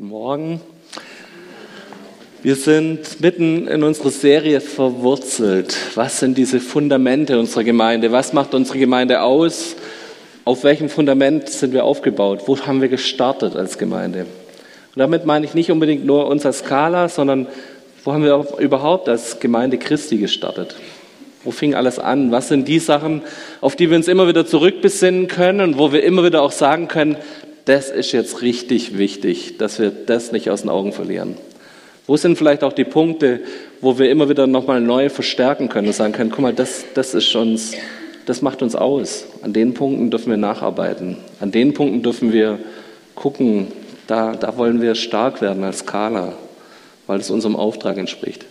Guten Morgen. Wir sind mitten in unserer Serie verwurzelt. Was sind diese Fundamente unserer Gemeinde? Was macht unsere Gemeinde aus? Auf welchem Fundament sind wir aufgebaut? Wo haben wir gestartet als Gemeinde? Und damit meine ich nicht unbedingt nur uns als Skala, sondern wo haben wir überhaupt als Gemeinde Christi gestartet? Wo fing alles an? Was sind die Sachen, auf die wir uns immer wieder zurückbesinnen können und wo wir immer wieder auch sagen können, das ist jetzt richtig wichtig, dass wir das nicht aus den Augen verlieren. Wo sind vielleicht auch die Punkte, wo wir immer wieder nochmal neu verstärken können und sagen können, guck mal, das, das ist uns, das macht uns aus. An den Punkten dürfen wir nacharbeiten. An den Punkten dürfen wir gucken, da, da wollen wir stark werden als Skala, weil es unserem Auftrag entspricht.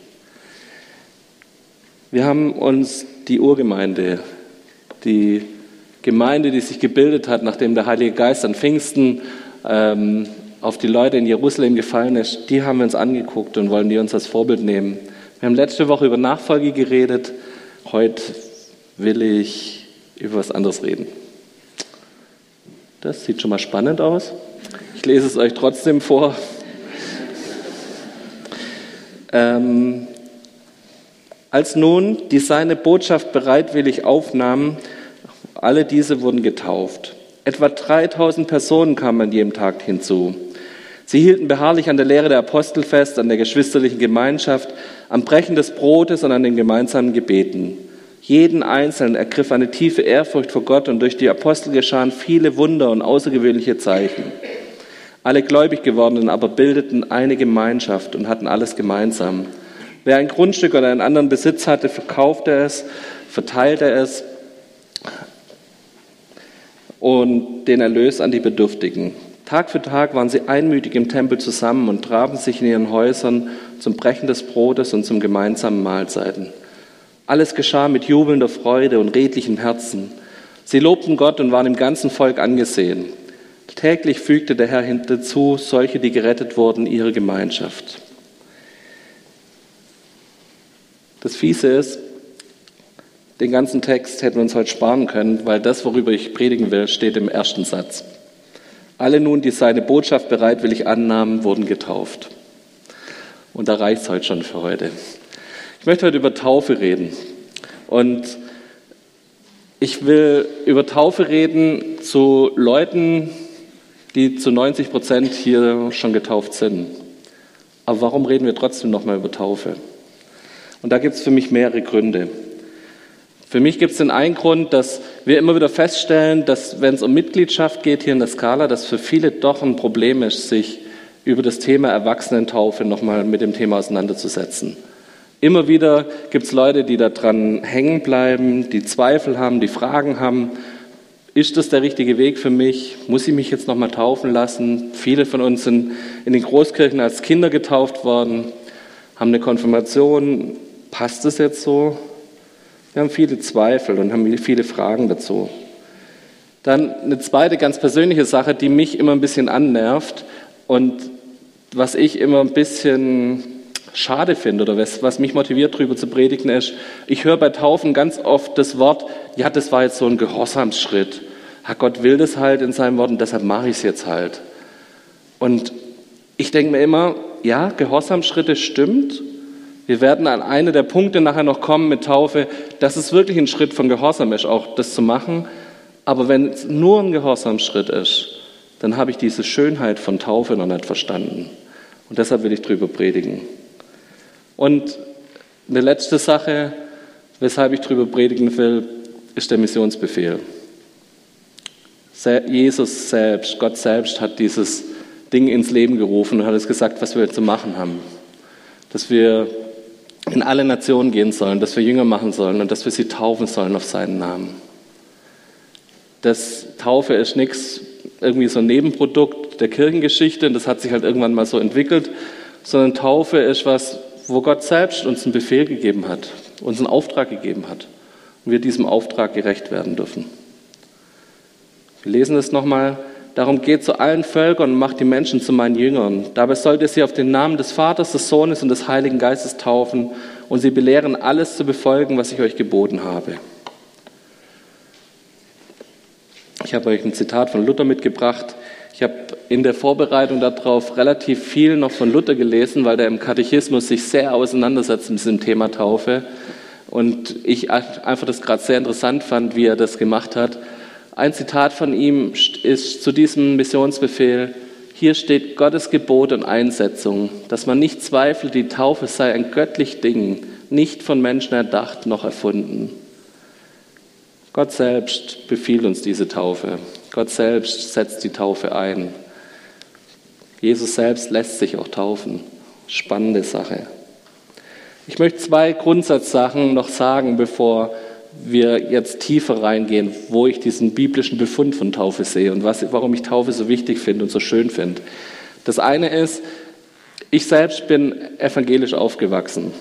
Wir haben uns die Urgemeinde, die Gemeinde, die sich gebildet hat, nachdem der Heilige Geist an Pfingsten ähm, auf die Leute in Jerusalem gefallen ist, die haben wir uns angeguckt und wollen die uns als Vorbild nehmen. Wir haben letzte Woche über Nachfolge geredet. Heute will ich über was anderes reden. Das sieht schon mal spannend aus. Ich lese es euch trotzdem vor. Ähm, als nun die seine Botschaft bereitwillig aufnahmen, alle diese wurden getauft. Etwa 3000 Personen kamen an jedem Tag hinzu. Sie hielten beharrlich an der Lehre der Apostel fest, an der geschwisterlichen Gemeinschaft, am Brechen des Brotes und an den gemeinsamen Gebeten. Jeden Einzelnen ergriff eine tiefe Ehrfurcht vor Gott und durch die Apostel geschahen viele Wunder und außergewöhnliche Zeichen. Alle gläubig gewordenen aber bildeten eine Gemeinschaft und hatten alles gemeinsam. Wer ein Grundstück oder einen anderen Besitz hatte, verkaufte es, verteilte es und den Erlös an die Bedürftigen. Tag für Tag waren sie einmütig im Tempel zusammen und trafen sich in ihren Häusern zum Brechen des Brotes und zum gemeinsamen Mahlzeiten. Alles geschah mit jubelnder Freude und redlichem Herzen. Sie lobten Gott und waren im ganzen Volk angesehen. Täglich fügte der Herr hinzu solche, die gerettet wurden, ihre Gemeinschaft. Das Fiese ist, den ganzen Text hätten wir uns heute sparen können, weil das, worüber ich predigen will, steht im ersten Satz. Alle nun, die seine Botschaft bereitwillig annahmen, wurden getauft. Und da reicht es heute schon für heute. Ich möchte heute über Taufe reden. Und ich will über Taufe reden zu Leuten, die zu 90 Prozent hier schon getauft sind. Aber warum reden wir trotzdem nochmal über Taufe? Und da gibt es für mich mehrere Gründe. Für mich gibt es den einen Grund, dass wir immer wieder feststellen, dass wenn es um Mitgliedschaft geht hier in der Skala, dass für viele doch ein Problem ist, sich über das Thema Erwachsenentaufe nochmal mit dem Thema auseinanderzusetzen. Immer wieder gibt es Leute, die daran hängen bleiben, die Zweifel haben, die Fragen haben. Ist das der richtige Weg für mich? Muss ich mich jetzt nochmal taufen lassen? Viele von uns sind in den Großkirchen als Kinder getauft worden, haben eine Konfirmation. Passt das jetzt so? Wir haben viele Zweifel und haben viele Fragen dazu. Dann eine zweite ganz persönliche Sache, die mich immer ein bisschen annervt und was ich immer ein bisschen schade finde oder was, was mich motiviert, darüber zu predigen, ist, ich höre bei Taufen ganz oft das Wort, ja, das war jetzt so ein Gehorsamsschritt. Herr Gott will das halt in seinem Wort und deshalb mache ich es jetzt halt. Und ich denke mir immer, ja, Gehorsamschritte stimmt, wir werden an eine der Punkte nachher noch kommen mit Taufe, dass es wirklich ein Schritt von Gehorsam ist, auch das zu machen. Aber wenn es nur ein Gehorsamschritt ist, dann habe ich diese Schönheit von Taufe noch nicht verstanden. Und deshalb will ich drüber predigen. Und eine letzte Sache, weshalb ich drüber predigen will, ist der Missionsbefehl. Jesus selbst, Gott selbst hat dieses Ding ins Leben gerufen und hat es gesagt, was wir zu machen haben. Dass wir in alle Nationen gehen sollen, dass wir Jünger machen sollen und dass wir sie taufen sollen auf seinen Namen. Das Taufe ist nichts, irgendwie so ein Nebenprodukt der Kirchengeschichte und das hat sich halt irgendwann mal so entwickelt, sondern Taufe ist was, wo Gott selbst uns einen Befehl gegeben hat, uns einen Auftrag gegeben hat und wir diesem Auftrag gerecht werden dürfen. Wir lesen es nochmal. Darum geht zu allen Völkern und macht die Menschen zu meinen Jüngern. Dabei sollt ihr sie auf den Namen des Vaters, des Sohnes und des Heiligen Geistes taufen und sie belehren, alles zu befolgen, was ich euch geboten habe. Ich habe euch ein Zitat von Luther mitgebracht. Ich habe in der Vorbereitung darauf relativ viel noch von Luther gelesen, weil der im Katechismus sich sehr auseinandersetzt mit diesem Thema Taufe. Und ich einfach das gerade sehr interessant fand, wie er das gemacht hat. Ein Zitat von ihm ist zu diesem Missionsbefehl, hier steht Gottes Gebot und Einsetzung, dass man nicht zweifelt, die Taufe sei ein göttlich Ding, nicht von Menschen erdacht noch erfunden. Gott selbst befiehlt uns diese Taufe. Gott selbst setzt die Taufe ein. Jesus selbst lässt sich auch taufen. Spannende Sache. Ich möchte zwei Grundsatzsachen noch sagen, bevor wir jetzt tiefer reingehen, wo ich diesen biblischen Befund von Taufe sehe und was, warum ich Taufe so wichtig finde und so schön finde. Das eine ist, ich selbst bin evangelisch aufgewachsen.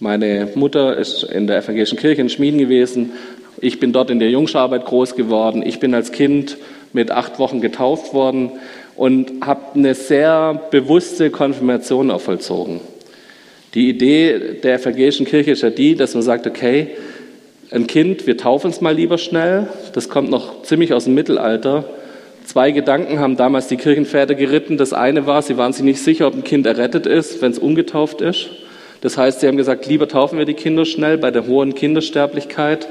Meine Mutter ist in der evangelischen Kirche in Schmieden gewesen. Ich bin dort in der Jungscharbeit groß geworden. Ich bin als Kind mit acht Wochen getauft worden und habe eine sehr bewusste Konfirmation auch vollzogen. Die Idee der evangelischen Kirche ist ja die, dass man sagt, okay, ein Kind, wir taufen es mal lieber schnell. Das kommt noch ziemlich aus dem Mittelalter. Zwei Gedanken haben damals die Kirchenväter geritten. Das eine war, sie waren sich nicht sicher, ob ein Kind errettet ist, wenn es ungetauft ist. Das heißt, sie haben gesagt, lieber taufen wir die Kinder schnell bei der hohen Kindersterblichkeit.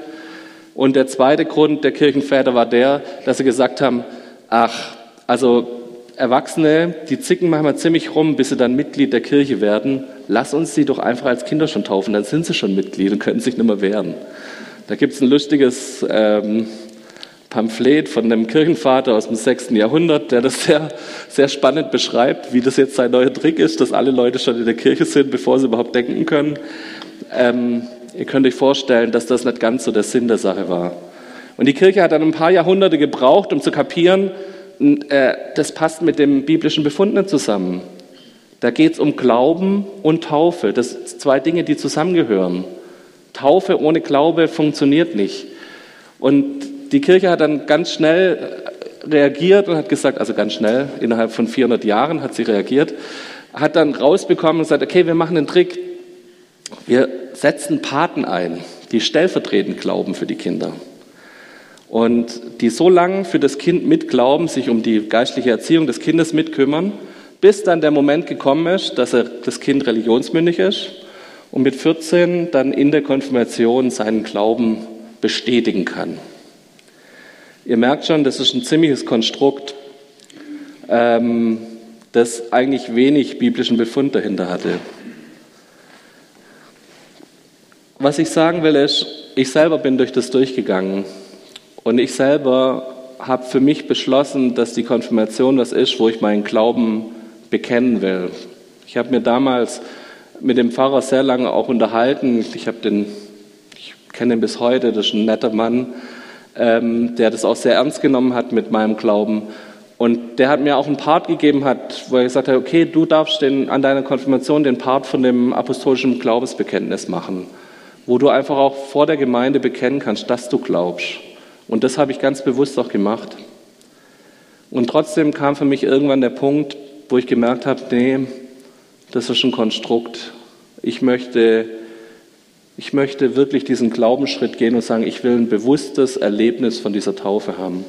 Und der zweite Grund der Kirchenväter war der, dass sie gesagt haben, ach, also Erwachsene, die zicken manchmal ziemlich rum, bis sie dann Mitglied der Kirche werden. Lass uns sie doch einfach als Kinder schon taufen, dann sind sie schon Mitglied und können sich nicht mehr wehren. Da gibt es ein lustiges ähm, Pamphlet von einem Kirchenvater aus dem 6. Jahrhundert, der das sehr, sehr spannend beschreibt, wie das jetzt sein neuer Trick ist, dass alle Leute schon in der Kirche sind, bevor sie überhaupt denken können. Ähm, ihr könnt euch vorstellen, dass das nicht ganz so der Sinn der Sache war. Und die Kirche hat dann ein paar Jahrhunderte gebraucht, um zu kapieren, äh, das passt mit dem biblischen Befund nicht zusammen. Da geht es um Glauben und Taufe. Das sind zwei Dinge, die zusammengehören. Taufe ohne Glaube funktioniert nicht. Und die Kirche hat dann ganz schnell reagiert und hat gesagt, also ganz schnell, innerhalb von 400 Jahren hat sie reagiert, hat dann rausbekommen und gesagt, okay, wir machen einen Trick. Wir setzen Paten ein, die stellvertretend glauben für die Kinder. Und die so lange für das Kind mitglauben, sich um die geistliche Erziehung des Kindes mitkümmern, bis dann der Moment gekommen ist, dass er, das Kind religionsmündig ist und mit 14 dann in der Konfirmation seinen Glauben bestätigen kann. Ihr merkt schon, das ist ein ziemliches Konstrukt, ähm, das eigentlich wenig biblischen Befund dahinter hatte. Was ich sagen will, ist, ich selber bin durch das durchgegangen und ich selber habe für mich beschlossen, dass die Konfirmation was ist, wo ich meinen Glauben bekennen will. Ich habe mir damals mit dem Pfarrer sehr lange auch unterhalten. Ich habe den, ich kenne ihn bis heute, das ist ein netter Mann, ähm, der das auch sehr ernst genommen hat mit meinem Glauben. Und der hat mir auch einen Part gegeben hat, wo er gesagt hat, okay, du darfst den, an deiner Konfirmation den Part von dem apostolischen Glaubensbekenntnis machen, wo du einfach auch vor der Gemeinde bekennen kannst, dass du glaubst. Und das habe ich ganz bewusst auch gemacht. Und trotzdem kam für mich irgendwann der Punkt, wo ich gemerkt habe, nee, das ist ein Konstrukt. Ich möchte, ich möchte wirklich diesen Glaubensschritt gehen und sagen, ich will ein bewusstes Erlebnis von dieser Taufe haben.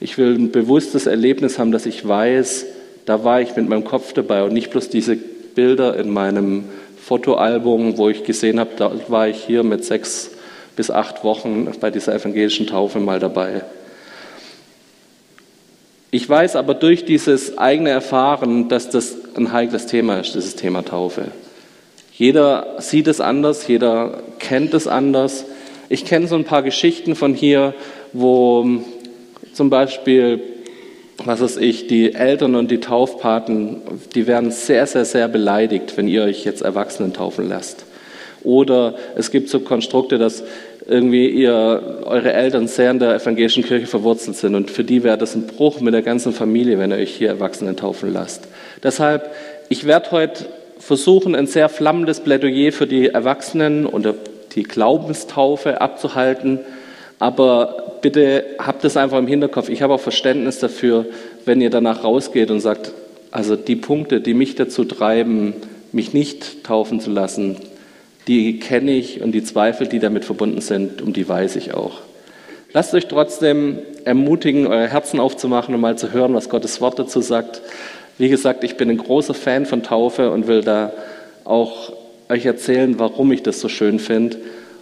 Ich will ein bewusstes Erlebnis haben, dass ich weiß, da war ich mit meinem Kopf dabei und nicht bloß diese Bilder in meinem Fotoalbum, wo ich gesehen habe, da war ich hier mit sechs bis acht Wochen bei dieser evangelischen Taufe mal dabei. Ich weiß aber durch dieses eigene Erfahren, dass das ein heikles Thema ist, dieses Thema Taufe. Jeder sieht es anders, jeder kennt es anders. Ich kenne so ein paar Geschichten von hier, wo zum Beispiel, was weiß ich, die Eltern und die Taufpaten, die werden sehr, sehr, sehr beleidigt, wenn ihr euch jetzt Erwachsenen taufen lasst. Oder es gibt so Konstrukte, dass irgendwie ihr, eure Eltern sehr in der evangelischen Kirche verwurzelt sind. Und für die wäre das ein Bruch mit der ganzen Familie, wenn ihr euch hier Erwachsenen taufen lasst. Deshalb, ich werde heute versuchen, ein sehr flammendes Plädoyer für die Erwachsenen und die Glaubenstaufe abzuhalten. Aber bitte habt es einfach im Hinterkopf. Ich habe auch Verständnis dafür, wenn ihr danach rausgeht und sagt, also die Punkte, die mich dazu treiben, mich nicht taufen zu lassen, die kenne ich und die Zweifel, die damit verbunden sind, um die weiß ich auch. Lasst euch trotzdem ermutigen, euer Herzen aufzumachen und mal zu hören, was Gottes Wort dazu sagt. Wie gesagt, ich bin ein großer Fan von Taufe und will da auch euch erzählen, warum ich das so schön finde.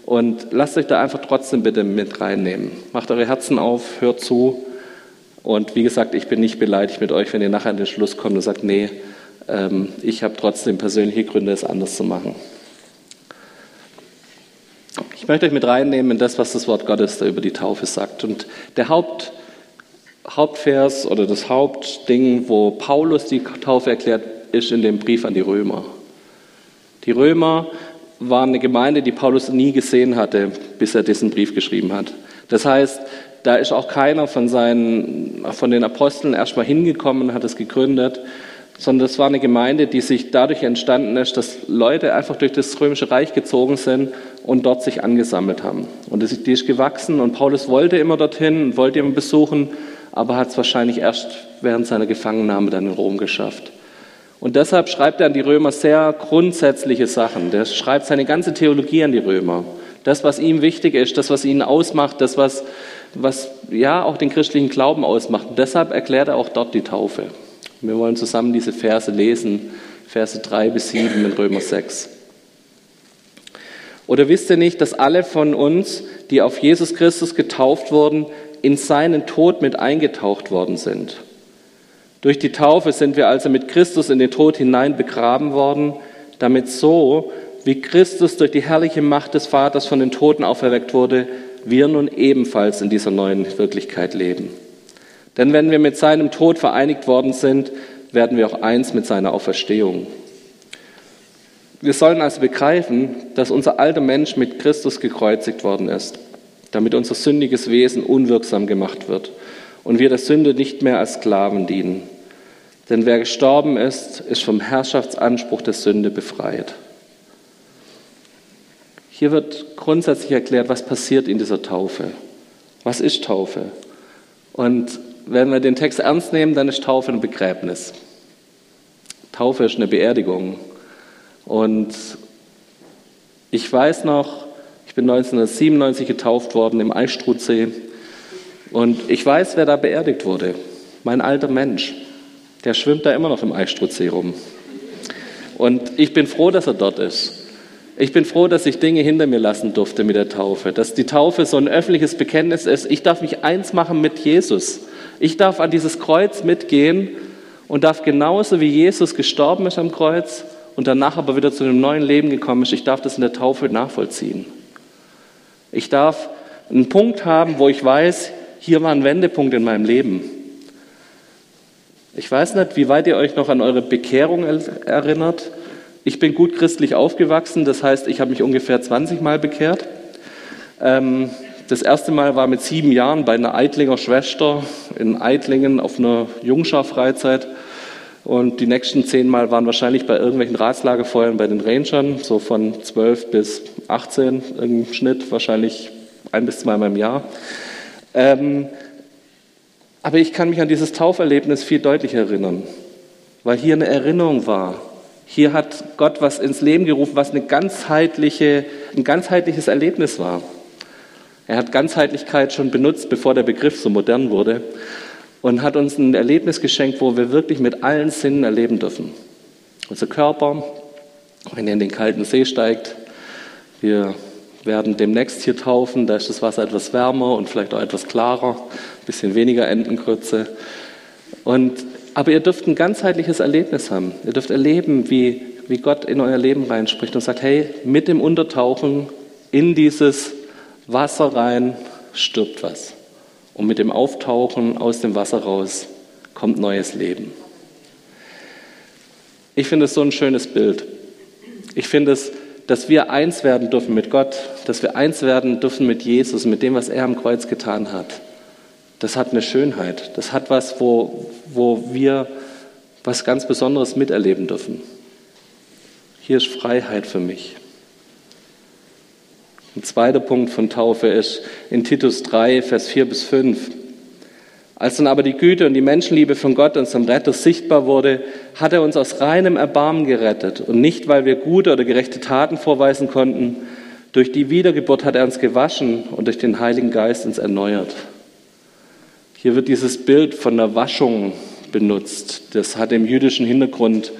Und lasst euch da einfach trotzdem bitte mit reinnehmen. Macht eure Herzen auf, hört zu. Und wie gesagt, ich bin nicht beleidigt mit euch, wenn ihr nachher an den Schluss kommt und sagt, nee, ähm, ich habe trotzdem persönliche Gründe, es anders zu machen. Ich möchte euch mit reinnehmen in das, was das Wort Gottes da über die Taufe sagt. Und der Haupt, Hauptvers oder das Hauptding, wo Paulus die Taufe erklärt, ist in dem Brief an die Römer. Die Römer waren eine Gemeinde, die Paulus nie gesehen hatte, bis er diesen Brief geschrieben hat. Das heißt, da ist auch keiner von, seinen, von den Aposteln erstmal hingekommen und hat es gegründet, sondern es war eine Gemeinde, die sich dadurch entstanden ist, dass Leute einfach durch das römische Reich gezogen sind und dort sich angesammelt haben. Und die ist gewachsen und Paulus wollte immer dorthin und wollte immer besuchen, aber hat es wahrscheinlich erst während seiner Gefangennahme dann in Rom geschafft. Und deshalb schreibt er an die Römer sehr grundsätzliche Sachen. Der schreibt seine ganze Theologie an die Römer. Das, was ihm wichtig ist, das, was ihn ausmacht, das, was, was ja auch den christlichen Glauben ausmacht. Und deshalb erklärt er auch dort die Taufe. Wir wollen zusammen diese Verse lesen, Verse 3 bis 7 in Römer 6. Oder wisst ihr nicht, dass alle von uns, die auf Jesus Christus getauft wurden, in seinen Tod mit eingetaucht worden sind? Durch die Taufe sind wir also mit Christus in den Tod hinein begraben worden, damit so, wie Christus durch die herrliche Macht des Vaters von den Toten auferweckt wurde, wir nun ebenfalls in dieser neuen Wirklichkeit leben. Denn wenn wir mit seinem Tod vereinigt worden sind, werden wir auch eins mit seiner Auferstehung. Wir sollen also begreifen, dass unser alter Mensch mit Christus gekreuzigt worden ist, damit unser sündiges Wesen unwirksam gemacht wird und wir der Sünde nicht mehr als Sklaven dienen. Denn wer gestorben ist, ist vom Herrschaftsanspruch der Sünde befreit. Hier wird grundsätzlich erklärt, was passiert in dieser Taufe. Was ist Taufe? Und wenn wir den Text ernst nehmen, dann ist Taufe ein Begräbnis. Taufe ist eine Beerdigung. Und ich weiß noch, ich bin 1997 getauft worden im Eistrutsee. Und ich weiß, wer da beerdigt wurde. Mein alter Mensch. Der schwimmt da immer noch im Eistrutsee rum. Und ich bin froh, dass er dort ist. Ich bin froh, dass ich Dinge hinter mir lassen durfte mit der Taufe. Dass die Taufe so ein öffentliches Bekenntnis ist. Ich darf mich eins machen mit Jesus. Ich darf an dieses Kreuz mitgehen und darf genauso wie Jesus gestorben ist am Kreuz und danach aber wieder zu einem neuen Leben gekommen ist, ich darf das in der Taufe nachvollziehen. Ich darf einen Punkt haben, wo ich weiß, hier war ein Wendepunkt in meinem Leben. Ich weiß nicht, wie weit ihr euch noch an eure Bekehrung erinnert. Ich bin gut christlich aufgewachsen, das heißt, ich habe mich ungefähr 20 Mal bekehrt. Ähm, das erste Mal war mit sieben Jahren bei einer Eitlinger Schwester in Eitlingen auf einer Jungschar-Freizeit. Und die nächsten zehn Mal waren wahrscheinlich bei irgendwelchen Ratslagerfeuern bei den Rangern, so von zwölf bis 18 im Schnitt, wahrscheinlich ein bis zweimal im Jahr. Ähm, aber ich kann mich an dieses Tauferlebnis viel deutlicher erinnern, weil hier eine Erinnerung war. Hier hat Gott was ins Leben gerufen, was eine ganzheitliche, ein ganzheitliches Erlebnis war. Er hat Ganzheitlichkeit schon benutzt, bevor der Begriff so modern wurde und hat uns ein Erlebnis geschenkt, wo wir wirklich mit allen Sinnen erleben dürfen. Unser Körper, wenn er in den kalten See steigt, wir werden demnächst hier taufen, da ist das Wasser etwas wärmer und vielleicht auch etwas klarer, ein bisschen weniger Entenkrütze. Und, aber ihr dürft ein ganzheitliches Erlebnis haben. Ihr dürft erleben, wie, wie Gott in euer Leben reinspricht und sagt, hey, mit dem Untertauchen in dieses Wasser rein, stirbt was. Und mit dem Auftauchen aus dem Wasser raus kommt neues Leben. Ich finde es so ein schönes Bild. Ich finde es, dass wir eins werden dürfen mit Gott, dass wir eins werden dürfen mit Jesus, mit dem, was er am Kreuz getan hat. Das hat eine Schönheit. Das hat was, wo, wo wir was ganz Besonderes miterleben dürfen. Hier ist Freiheit für mich. Ein zweiter Punkt von Taufe ist in Titus 3, Vers 4 bis 5. Als dann aber die Güte und die Menschenliebe von Gott, unserem Retter, sichtbar wurde, hat er uns aus reinem Erbarmen gerettet und nicht, weil wir gute oder gerechte Taten vorweisen konnten, Durch die Wiedergeburt hat er uns gewaschen und durch den Heiligen Geist uns erneuert. Hier wird dieses Bild von der Waschung benutzt. Das hat im jüdischen Hintergrund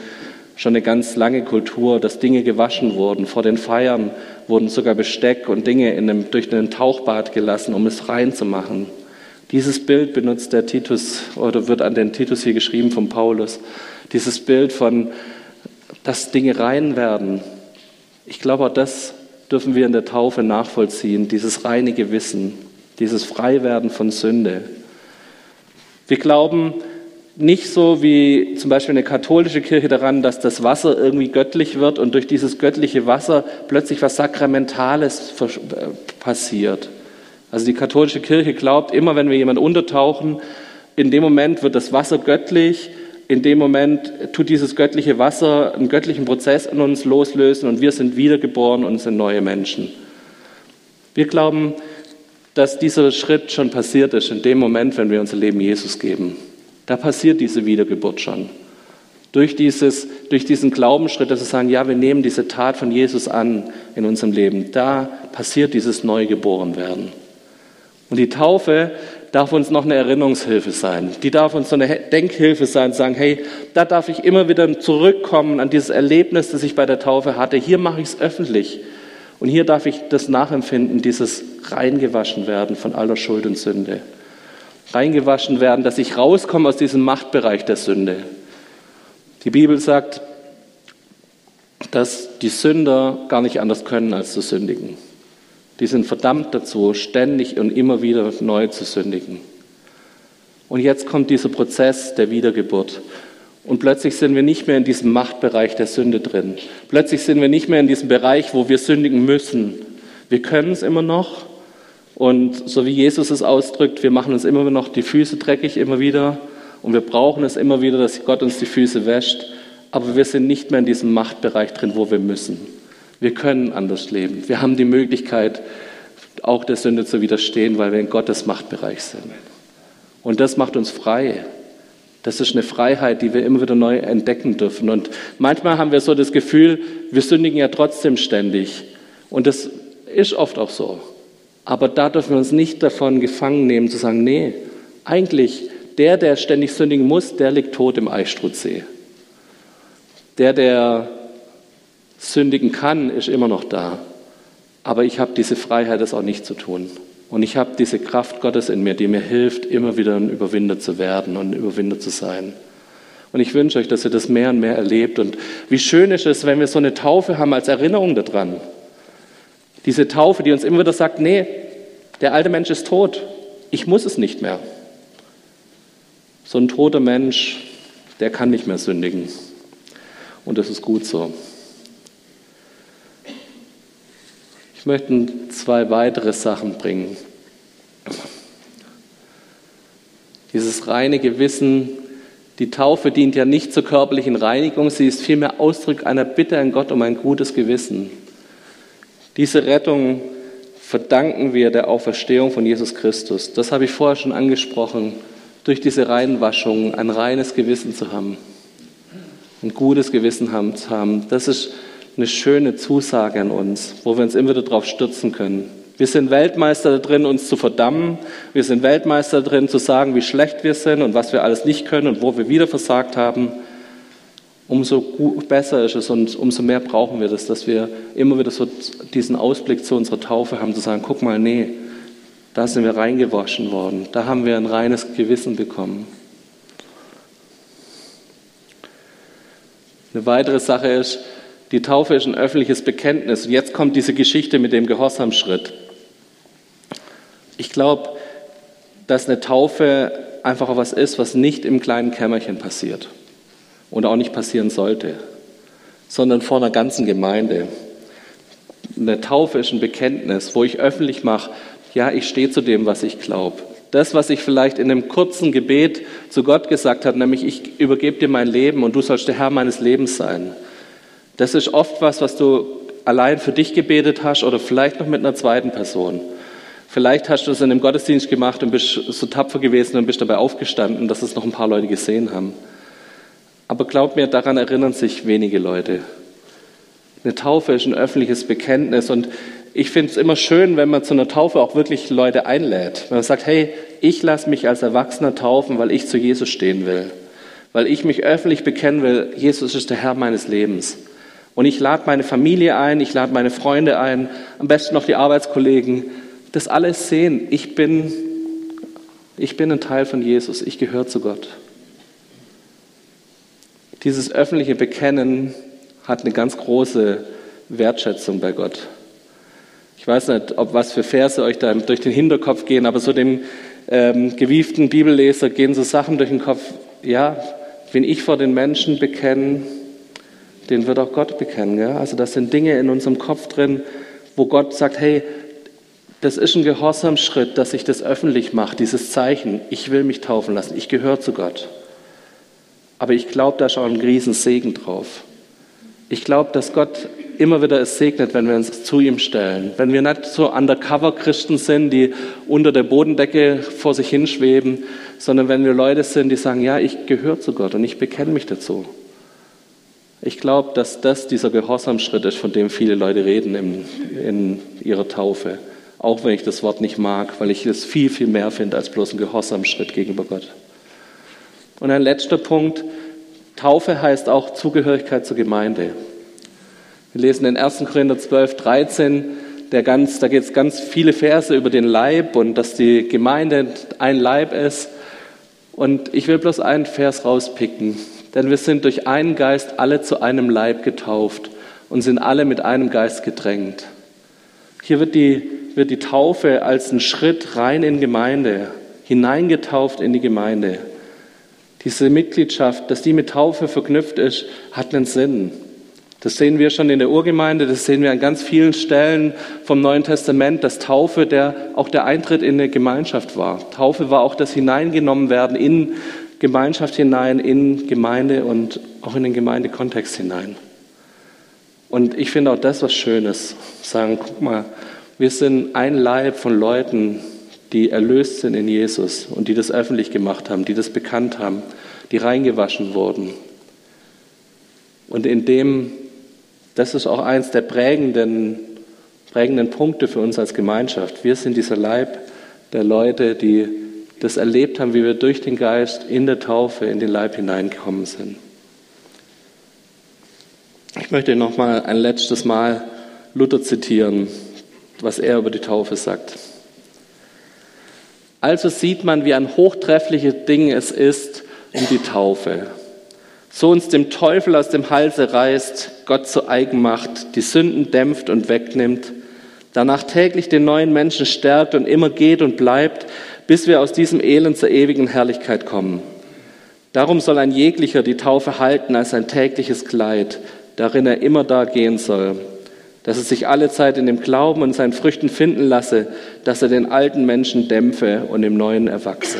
schon eine ganz lange Kultur, dass Dinge gewaschen wurden. Vor den Feiern wurden sogar Besteck und Dinge in einem, durch einen Tauchbad gelassen, um es rein zu machen. Dieses Bild benutzt der Titus oder wird an den Titus hier geschrieben von Paulus. Dieses Bild von, dass Dinge rein werden. Ich glaube, auch das dürfen wir in der Taufe nachvollziehen, dieses reine Gewissen, dieses Freiwerden von Sünde. Wir glauben, nicht so wie zum Beispiel eine katholische Kirche daran, dass das Wasser irgendwie göttlich wird und durch dieses göttliche Wasser plötzlich was Sakramentales äh, passiert. Also die katholische Kirche glaubt, immer wenn wir jemanden untertauchen, in dem Moment wird das Wasser göttlich, in dem Moment tut dieses göttliche Wasser einen göttlichen Prozess in uns loslösen und wir sind wiedergeboren und sind neue Menschen. Wir glauben, dass dieser Schritt schon passiert ist in dem Moment, wenn wir unser Leben Jesus geben. Da passiert diese Wiedergeburt schon. Durch, dieses, durch diesen Glaubensschritt, dass wir sagen, ja, wir nehmen diese Tat von Jesus an in unserem Leben, da passiert dieses Neugeborenwerden. Und die Taufe darf uns noch eine Erinnerungshilfe sein. Die darf uns so eine Denkhilfe sein, sagen, hey, da darf ich immer wieder zurückkommen an dieses Erlebnis, das ich bei der Taufe hatte. Hier mache ich es öffentlich. Und hier darf ich das nachempfinden, dieses reingewaschen werden von aller Schuld und Sünde reingewaschen werden, dass ich rauskomme aus diesem Machtbereich der Sünde. Die Bibel sagt, dass die Sünder gar nicht anders können, als zu sündigen. Die sind verdammt dazu, ständig und immer wieder neu zu sündigen. Und jetzt kommt dieser Prozess der Wiedergeburt. Und plötzlich sind wir nicht mehr in diesem Machtbereich der Sünde drin. Plötzlich sind wir nicht mehr in diesem Bereich, wo wir sündigen müssen. Wir können es immer noch, und so wie Jesus es ausdrückt, wir machen uns immer noch die Füße dreckig, immer wieder. Und wir brauchen es immer wieder, dass Gott uns die Füße wäscht. Aber wir sind nicht mehr in diesem Machtbereich drin, wo wir müssen. Wir können anders leben. Wir haben die Möglichkeit, auch der Sünde zu widerstehen, weil wir in Gottes Machtbereich sind. Und das macht uns frei. Das ist eine Freiheit, die wir immer wieder neu entdecken dürfen. Und manchmal haben wir so das Gefühl, wir sündigen ja trotzdem ständig. Und das ist oft auch so. Aber da dürfen wir uns nicht davon gefangen nehmen, zu sagen, nee, eigentlich der, der ständig sündigen muss, der liegt tot im Eichstrutzsee. Der, der sündigen kann, ist immer noch da. Aber ich habe diese Freiheit, das auch nicht zu tun. Und ich habe diese Kraft Gottes in mir, die mir hilft, immer wieder ein Überwinder zu werden und ein Überwinder zu sein. Und ich wünsche euch, dass ihr das mehr und mehr erlebt. Und wie schön ist es, wenn wir so eine Taufe haben als Erinnerung daran. Diese Taufe, die uns immer wieder sagt, nee, der alte Mensch ist tot, ich muss es nicht mehr. So ein toter Mensch, der kann nicht mehr sündigen. Und das ist gut so. Ich möchte zwei weitere Sachen bringen. Dieses reine Gewissen, die Taufe dient ja nicht zur körperlichen Reinigung, sie ist vielmehr Ausdruck einer Bitte an Gott um ein gutes Gewissen. Diese Rettung verdanken wir der Auferstehung von Jesus Christus. Das habe ich vorher schon angesprochen, durch diese Reinwaschung ein reines Gewissen zu haben, ein gutes Gewissen zu haben. Das ist eine schöne Zusage an uns, wo wir uns immer wieder darauf stürzen können. Wir sind Weltmeister darin, uns zu verdammen. Wir sind Weltmeister darin, zu sagen, wie schlecht wir sind und was wir alles nicht können und wo wir wieder versagt haben umso besser ist es und umso mehr brauchen wir das, dass wir immer wieder so diesen Ausblick zu unserer Taufe haben, zu sagen, guck mal, nee, da sind wir reingewaschen worden, da haben wir ein reines Gewissen bekommen. Eine weitere Sache ist, die Taufe ist ein öffentliches Bekenntnis. Und jetzt kommt diese Geschichte mit dem Gehorsamschritt. Ich glaube, dass eine Taufe einfach was ist, was nicht im kleinen Kämmerchen passiert und auch nicht passieren sollte, sondern vor einer ganzen Gemeinde. Eine Taufe ist ein Bekenntnis, wo ich öffentlich mache, ja, ich stehe zu dem, was ich glaube. Das, was ich vielleicht in einem kurzen Gebet zu Gott gesagt habe, nämlich ich übergebe dir mein Leben und du sollst der Herr meines Lebens sein. Das ist oft was, was du allein für dich gebetet hast oder vielleicht noch mit einer zweiten Person. Vielleicht hast du es in einem Gottesdienst gemacht und bist so tapfer gewesen und bist dabei aufgestanden, dass es noch ein paar Leute gesehen haben. Aber glaub mir, daran erinnern sich wenige Leute. Eine Taufe ist ein öffentliches Bekenntnis und ich finde es immer schön, wenn man zu einer Taufe auch wirklich Leute einlädt. Wenn man sagt, hey, ich lasse mich als Erwachsener taufen, weil ich zu Jesus stehen will. Weil ich mich öffentlich bekennen will, Jesus ist der Herr meines Lebens. Und ich lade meine Familie ein, ich lade meine Freunde ein, am besten noch die Arbeitskollegen, das alles sehen. Ich bin, ich bin ein Teil von Jesus, ich gehöre zu Gott. Dieses öffentliche Bekennen hat eine ganz große Wertschätzung bei Gott. Ich weiß nicht, ob was für Verse euch da durch den Hinterkopf gehen, aber so dem ähm, gewieften Bibelleser gehen so Sachen durch den Kopf. Ja, wenn ich vor den Menschen bekenne, den wird auch Gott bekennen. Ja? Also das sind Dinge in unserem Kopf drin, wo Gott sagt, hey, das ist ein Gehorsamschritt, dass ich das öffentlich mache, dieses Zeichen. Ich will mich taufen lassen, ich gehöre zu Gott. Aber ich glaube, da ist auch ein Riesensegen drauf. Ich glaube, dass Gott immer wieder es segnet, wenn wir uns zu ihm stellen. Wenn wir nicht so Undercover-Christen sind, die unter der Bodendecke vor sich hinschweben, sondern wenn wir Leute sind, die sagen, ja, ich gehöre zu Gott und ich bekenne mich dazu. Ich glaube, dass das dieser Gehorsamschritt ist, von dem viele Leute reden in, in ihrer Taufe. Auch wenn ich das Wort nicht mag, weil ich es viel, viel mehr finde als bloß ein Gehorsamschritt gegenüber Gott. Und ein letzter Punkt, Taufe heißt auch Zugehörigkeit zur Gemeinde. Wir lesen in 1. Korinther 12, 13, der ganz, da geht es ganz viele Verse über den Leib und dass die Gemeinde ein Leib ist. Und ich will bloß einen Vers rauspicken. Denn wir sind durch einen Geist alle zu einem Leib getauft und sind alle mit einem Geist gedrängt. Hier wird die, wird die Taufe als ein Schritt rein in Gemeinde, hineingetauft in die Gemeinde. Diese Mitgliedschaft, dass die mit Taufe verknüpft ist, hat einen Sinn. Das sehen wir schon in der Urgemeinde, das sehen wir an ganz vielen Stellen vom Neuen Testament, dass Taufe der, auch der Eintritt in eine Gemeinschaft war. Taufe war auch das Hineingenommen werden in Gemeinschaft hinein, in Gemeinde und auch in den Gemeindekontext hinein. Und ich finde auch das was Schönes. Sagen, guck mal, wir sind ein Leib von Leuten, die erlöst sind in Jesus und die das öffentlich gemacht haben, die das bekannt haben, die reingewaschen wurden. Und in dem das ist auch eines der prägenden, prägenden Punkte für uns als Gemeinschaft. Wir sind dieser Leib der Leute, die das erlebt haben, wie wir durch den Geist in der Taufe in den Leib hineingekommen sind. Ich möchte noch mal ein letztes Mal Luther zitieren, was er über die Taufe sagt. Also sieht man, wie ein hochtreffliches Ding es ist um die Taufe so uns dem Teufel aus dem Halse reißt, Gott zu eigen macht, die Sünden dämpft und wegnimmt, danach täglich den neuen Menschen stärkt und immer geht und bleibt, bis wir aus diesem Elend zur ewigen Herrlichkeit kommen. Darum soll ein jeglicher die Taufe halten als ein tägliches Kleid, darin er immer da gehen soll, dass er sich alle Zeit in dem Glauben und seinen Früchten finden lasse, dass er den alten Menschen dämpfe und im Neuen erwachse.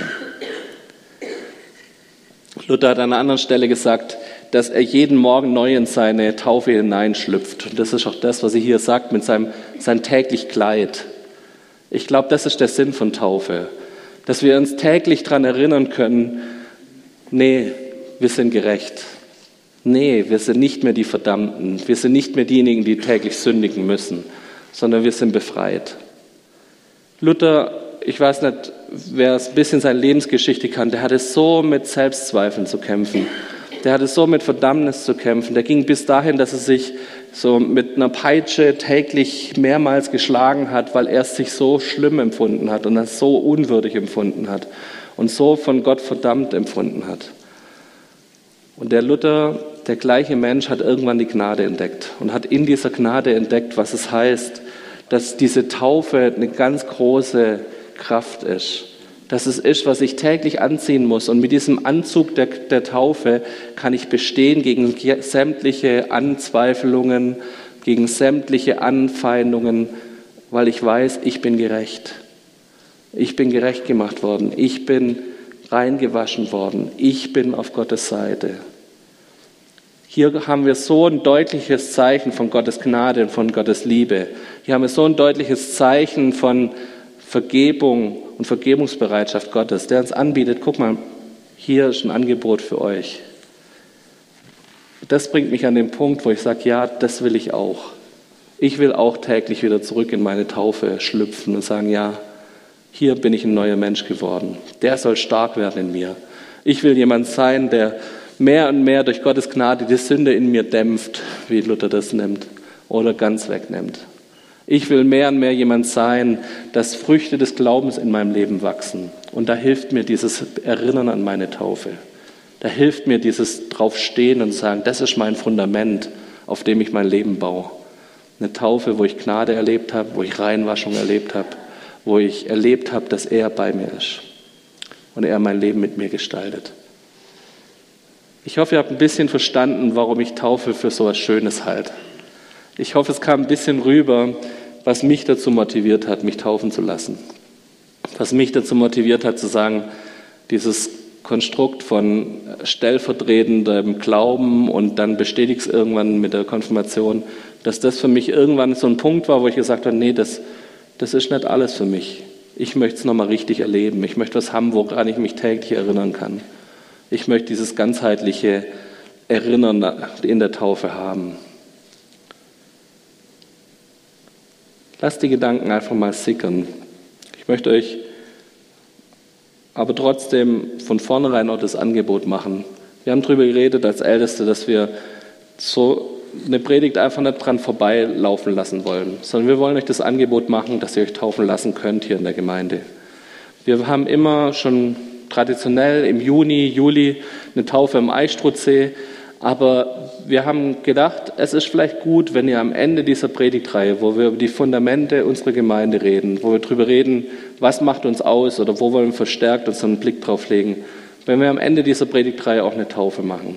Luther hat an einer anderen Stelle gesagt, dass er jeden Morgen neu in seine Taufe hineinschlüpft. Und das ist auch das, was er hier sagt mit seinem, seinem täglich Kleid. Ich glaube, das ist der Sinn von Taufe. Dass wir uns täglich daran erinnern können, nee, wir sind gerecht. Nee, wir sind nicht mehr die Verdammten. Wir sind nicht mehr diejenigen, die täglich sündigen müssen, sondern wir sind befreit. Luther ich weiß nicht, wer ein bisschen seine Lebensgeschichte kann, der hatte so mit Selbstzweifeln zu kämpfen. Der hatte so mit Verdammnis zu kämpfen. Der ging bis dahin, dass er sich so mit einer Peitsche täglich mehrmals geschlagen hat, weil er es sich so schlimm empfunden hat und das so unwürdig empfunden hat und so von Gott verdammt empfunden hat. Und der Luther, der gleiche Mensch, hat irgendwann die Gnade entdeckt und hat in dieser Gnade entdeckt, was es heißt, dass diese Taufe eine ganz große Kraft ist. Dass es ist, was ich täglich anziehen muss. Und mit diesem Anzug der, der Taufe kann ich bestehen gegen sämtliche Anzweifelungen, gegen sämtliche Anfeindungen, weil ich weiß, ich bin gerecht. Ich bin gerecht gemacht worden. Ich bin reingewaschen worden. Ich bin auf Gottes Seite. Hier haben wir so ein deutliches Zeichen von Gottes Gnade und von Gottes Liebe. Hier haben wir so ein deutliches Zeichen von Vergebung und Vergebungsbereitschaft Gottes, der uns anbietet, guck mal, hier ist ein Angebot für euch. Das bringt mich an den Punkt, wo ich sage, ja, das will ich auch. Ich will auch täglich wieder zurück in meine Taufe schlüpfen und sagen, ja, hier bin ich ein neuer Mensch geworden. Der soll stark werden in mir. Ich will jemand sein, der mehr und mehr durch Gottes Gnade die Sünde in mir dämpft, wie Luther das nimmt, oder ganz wegnimmt. Ich will mehr und mehr jemand sein, dass Früchte des Glaubens in meinem Leben wachsen. Und da hilft mir dieses Erinnern an meine Taufe. Da hilft mir dieses Draufstehen und sagen, das ist mein Fundament, auf dem ich mein Leben baue. Eine Taufe, wo ich Gnade erlebt habe, wo ich Reinwaschung erlebt habe, wo ich erlebt habe, dass er bei mir ist und er mein Leben mit mir gestaltet. Ich hoffe, ihr habt ein bisschen verstanden, warum ich Taufe für so etwas Schönes halte. Ich hoffe, es kam ein bisschen rüber, was mich dazu motiviert hat, mich taufen zu lassen. Was mich dazu motiviert hat, zu sagen, dieses Konstrukt von stellvertretendem Glauben und dann bestätigst irgendwann mit der Konfirmation, dass das für mich irgendwann so ein Punkt war, wo ich gesagt habe, nee, das, das ist nicht alles für mich. Ich möchte es nochmal richtig erleben. Ich möchte was haben, woran ich mich täglich erinnern kann. Ich möchte dieses ganzheitliche Erinnern in der Taufe haben. Lasst die Gedanken einfach mal sickern. Ich möchte euch aber trotzdem von vornherein auch das Angebot machen. Wir haben darüber geredet als Älteste, dass wir so eine Predigt einfach nicht dran vorbeilaufen lassen wollen, sondern wir wollen euch das Angebot machen, dass ihr euch taufen lassen könnt hier in der Gemeinde. Wir haben immer schon traditionell im Juni, Juli eine Taufe im Eichstrutzsee, aber wir haben gedacht, es ist vielleicht gut, wenn ihr am Ende dieser Predigtreihe, wo wir über die Fundamente unserer Gemeinde reden, wo wir darüber reden, was macht uns aus oder wo wollen wir verstärkt unseren Blick drauf legen, wenn wir am Ende dieser Predigtreihe auch eine Taufe machen.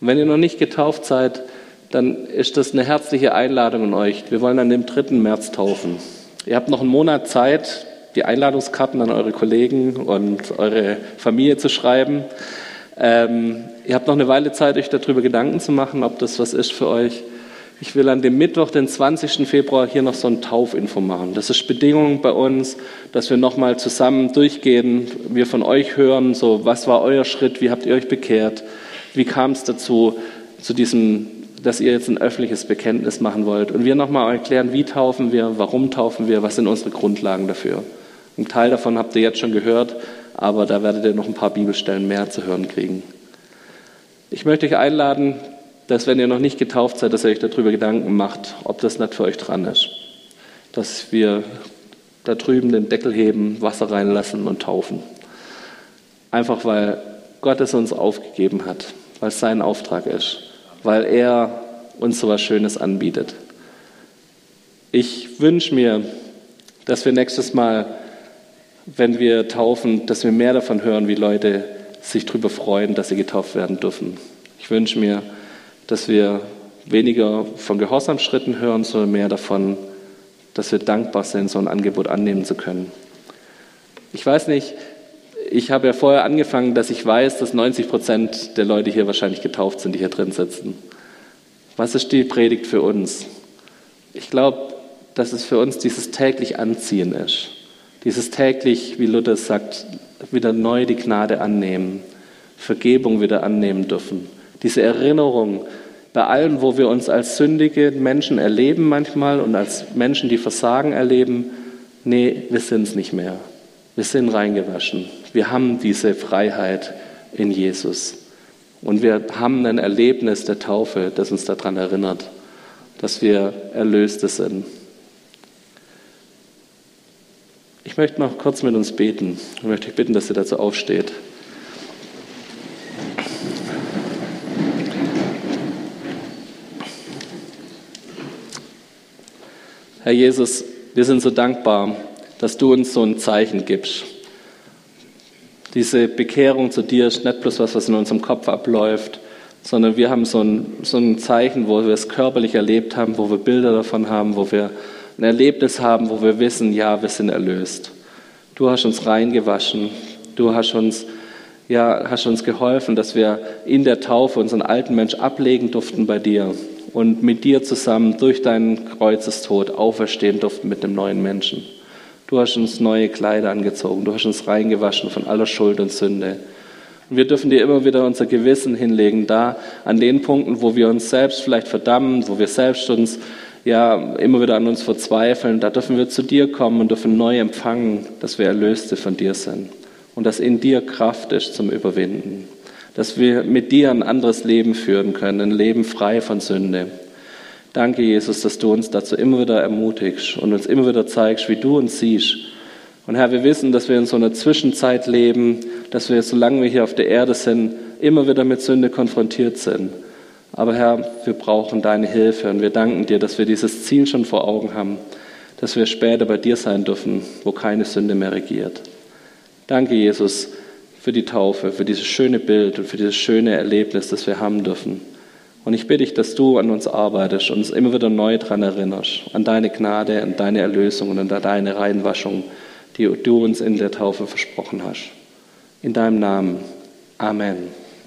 Und wenn ihr noch nicht getauft seid, dann ist das eine herzliche Einladung an euch. Wir wollen an dem 3. März taufen. Ihr habt noch einen Monat Zeit, die Einladungskarten an eure Kollegen und eure Familie zu schreiben. Ähm, ihr habt noch eine Weile Zeit, euch darüber Gedanken zu machen, ob das was ist für euch. Ich will an dem Mittwoch, den 20. Februar, hier noch so ein Taufinfo machen. Das ist Bedingung bei uns, dass wir nochmal zusammen durchgehen, wir von euch hören, so was war euer Schritt, wie habt ihr euch bekehrt, wie kam es dazu, zu diesem, dass ihr jetzt ein öffentliches Bekenntnis machen wollt. Und wir nochmal erklären, wie taufen wir, warum taufen wir, was sind unsere Grundlagen dafür. Ein Teil davon habt ihr jetzt schon gehört, aber da werdet ihr noch ein paar Bibelstellen mehr zu hören kriegen. Ich möchte euch einladen, dass wenn ihr noch nicht getauft seid, dass ihr euch darüber Gedanken macht, ob das nicht für euch dran ist. Dass wir da drüben den Deckel heben, Wasser reinlassen und taufen. Einfach weil Gott es uns aufgegeben hat, weil es sein Auftrag ist, weil er uns so etwas Schönes anbietet. Ich wünsche mir, dass wir nächstes Mal wenn wir taufen, dass wir mehr davon hören, wie Leute sich darüber freuen, dass sie getauft werden dürfen. Ich wünsche mir, dass wir weniger von Gehorsamschritten hören, sondern mehr davon, dass wir dankbar sind, so ein Angebot annehmen zu können. Ich weiß nicht, ich habe ja vorher angefangen, dass ich weiß, dass 90 Prozent der Leute hier wahrscheinlich getauft sind, die hier drin sitzen. Was ist die Predigt für uns? Ich glaube, dass es für uns dieses täglich Anziehen ist. Dieses täglich, wie Luther sagt, wieder neu die Gnade annehmen, Vergebung wieder annehmen dürfen. Diese Erinnerung bei allem, wo wir uns als sündige Menschen erleben manchmal und als Menschen, die Versagen erleben, nee, wir sind es nicht mehr. Wir sind reingewaschen. Wir haben diese Freiheit in Jesus. Und wir haben ein Erlebnis der Taufe, das uns daran erinnert, dass wir Erlöste sind. Ich möchte noch kurz mit uns beten. Ich möchte euch bitten, dass ihr dazu aufsteht. Herr Jesus, wir sind so dankbar, dass du uns so ein Zeichen gibst. Diese Bekehrung zu dir ist nicht bloß was, was in unserem Kopf abläuft, sondern wir haben so ein, so ein Zeichen, wo wir es körperlich erlebt haben, wo wir Bilder davon haben, wo wir ein Erlebnis haben, wo wir wissen, ja, wir sind erlöst. Du hast uns reingewaschen. Du hast uns, ja, hast uns geholfen, dass wir in der Taufe unseren alten Mensch ablegen durften bei dir und mit dir zusammen durch deinen Kreuzestod auferstehen durften mit dem neuen Menschen. Du hast uns neue Kleider angezogen. Du hast uns reingewaschen von aller Schuld und Sünde. Und wir dürfen dir immer wieder unser Gewissen hinlegen, da an den Punkten, wo wir uns selbst vielleicht verdammen, wo wir selbst uns ja, immer wieder an uns verzweifeln, da dürfen wir zu dir kommen und dürfen neu empfangen, dass wir Erlöste von dir sind und dass in dir Kraft ist zum Überwinden. Dass wir mit dir ein anderes Leben führen können, ein Leben frei von Sünde. Danke, Jesus, dass du uns dazu immer wieder ermutigst und uns immer wieder zeigst, wie du uns siehst. Und Herr, wir wissen, dass wir in so einer Zwischenzeit leben, dass wir, solange wir hier auf der Erde sind, immer wieder mit Sünde konfrontiert sind. Aber Herr, wir brauchen deine Hilfe und wir danken dir, dass wir dieses Ziel schon vor Augen haben, dass wir später bei dir sein dürfen, wo keine Sünde mehr regiert. Danke, Jesus, für die Taufe, für dieses schöne Bild und für dieses schöne Erlebnis, das wir haben dürfen. Und ich bitte dich, dass du an uns arbeitest und uns immer wieder neu daran erinnerst, an deine Gnade, an deine Erlösung und an deine Reinwaschung, die du uns in der Taufe versprochen hast. In deinem Namen. Amen.